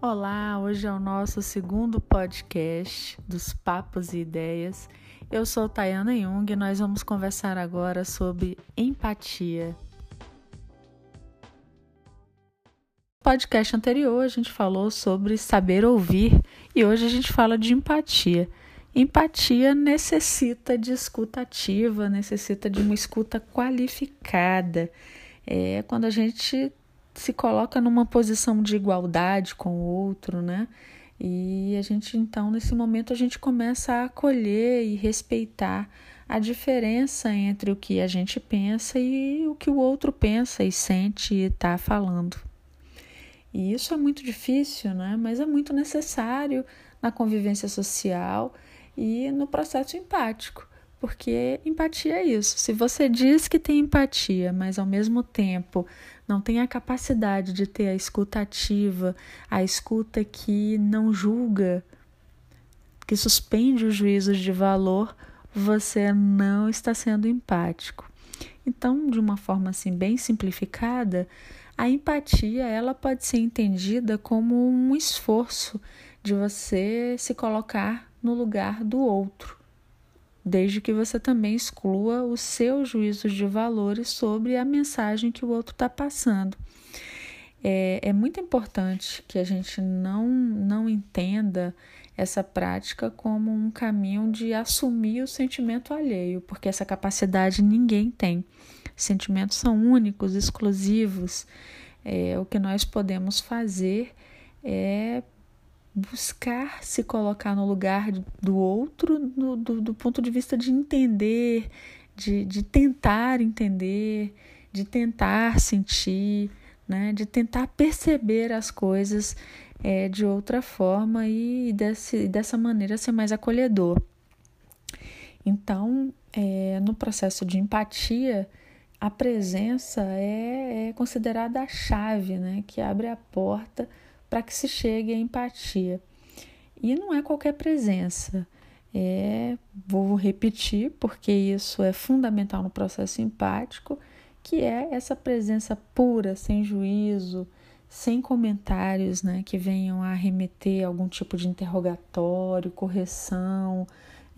Olá, hoje é o nosso segundo podcast dos Papos e Ideias. Eu sou Tayana Jung e nós vamos conversar agora sobre empatia. No podcast anterior a gente falou sobre saber ouvir e hoje a gente fala de empatia. Empatia necessita de escuta ativa, necessita de uma escuta qualificada. É quando a gente se coloca numa posição de igualdade com o outro, né? E a gente então nesse momento a gente começa a acolher e respeitar a diferença entre o que a gente pensa e o que o outro pensa e sente e está falando. E isso é muito difícil, né? Mas é muito necessário na convivência social e no processo empático. Porque empatia é isso. Se você diz que tem empatia, mas ao mesmo tempo não tem a capacidade de ter a escuta ativa, a escuta que não julga, que suspende os juízos de valor, você não está sendo empático. Então, de uma forma assim bem simplificada, a empatia ela pode ser entendida como um esforço de você se colocar no lugar do outro desde que você também exclua os seus juízos de valores sobre a mensagem que o outro está passando. É, é muito importante que a gente não, não entenda essa prática como um caminho de assumir o sentimento alheio, porque essa capacidade ninguém tem. Sentimentos são únicos, exclusivos. É, o que nós podemos fazer é buscar se colocar no lugar do outro do, do, do ponto de vista de entender, de, de tentar entender, de tentar sentir, né, de tentar perceber as coisas é, de outra forma e desse, dessa maneira ser mais acolhedor. Então, é, no processo de empatia, a presença é, é considerada a chave né, que abre a porta para que se chegue à empatia. E não é qualquer presença. É, vou repetir, porque isso é fundamental no processo empático, que é essa presença pura, sem juízo, sem comentários né, que venham a remeter algum tipo de interrogatório, correção,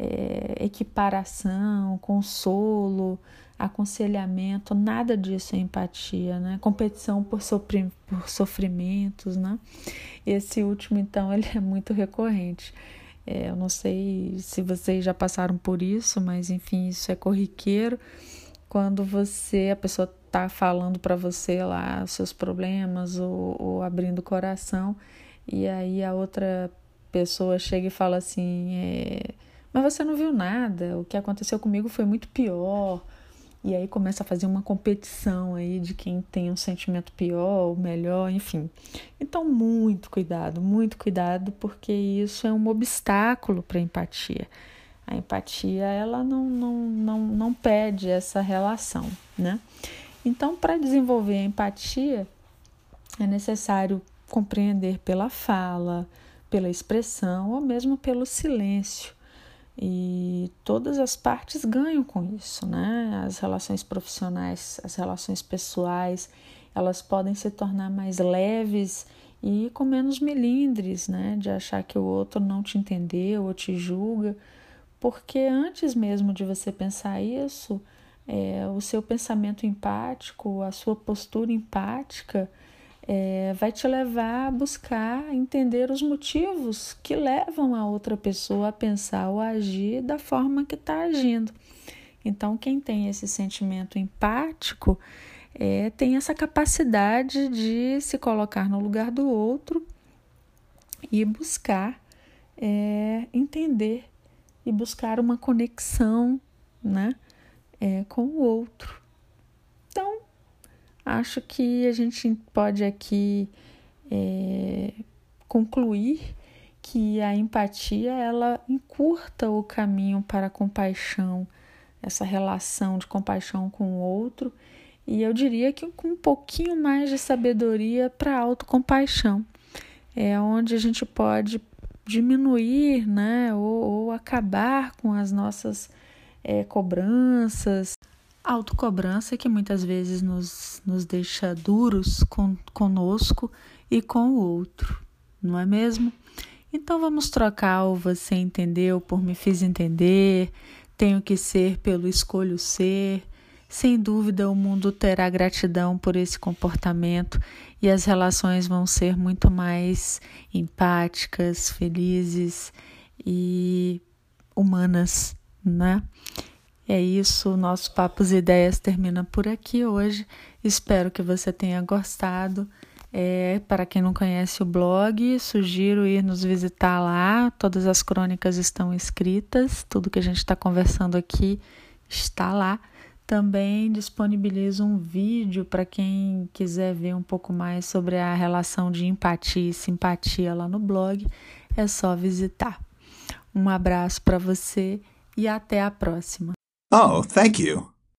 é, equiparação, consolo, aconselhamento, nada disso é empatia, né? Competição por, por sofrimentos, né? Esse último, então, ele é muito recorrente. É, eu não sei se vocês já passaram por isso, mas enfim, isso é corriqueiro. Quando você, a pessoa tá falando para você lá os seus problemas ou, ou abrindo o coração, e aí a outra pessoa chega e fala assim: é, Mas você não viu nada, o que aconteceu comigo foi muito pior e aí começa a fazer uma competição aí de quem tem um sentimento pior melhor, enfim. Então, muito cuidado, muito cuidado, porque isso é um obstáculo para a empatia. A empatia, ela não, não, não, não pede essa relação, né? Então, para desenvolver a empatia, é necessário compreender pela fala, pela expressão ou mesmo pelo silêncio e todas as partes ganham com isso, né? As relações profissionais, as relações pessoais, elas podem se tornar mais leves e com menos melindres, né? De achar que o outro não te entendeu ou te julga, porque antes mesmo de você pensar isso, é, o seu pensamento empático, a sua postura empática, é, vai te levar a buscar entender os motivos que levam a outra pessoa a pensar ou agir da forma que está agindo. Então, quem tem esse sentimento empático é, tem essa capacidade de se colocar no lugar do outro e buscar é, entender e buscar uma conexão né, é, com o outro acho que a gente pode aqui é, concluir que a empatia ela encurta o caminho para a compaixão, essa relação de compaixão com o outro, e eu diria que com um pouquinho mais de sabedoria para a autocompaixão, é onde a gente pode diminuir, né, ou, ou acabar com as nossas é, cobranças, autocobrança que muitas vezes nos, nos deixa duros com, conosco e com o outro. não é mesmo? Então vamos trocar o você entendeu por me fiz entender, tenho que ser pelo escolho ser. Sem dúvida, o mundo terá gratidão por esse comportamento e as relações vão ser muito mais empáticas, felizes e humanas, né? É isso, o nosso Papos e Ideias termina por aqui hoje. Espero que você tenha gostado. É, para quem não conhece o blog, sugiro ir nos visitar lá. Todas as crônicas estão escritas, tudo que a gente está conversando aqui está lá. Também disponibilizo um vídeo para quem quiser ver um pouco mais sobre a relação de empatia e simpatia lá no blog. É só visitar. Um abraço para você e até a próxima. Oh, thank you.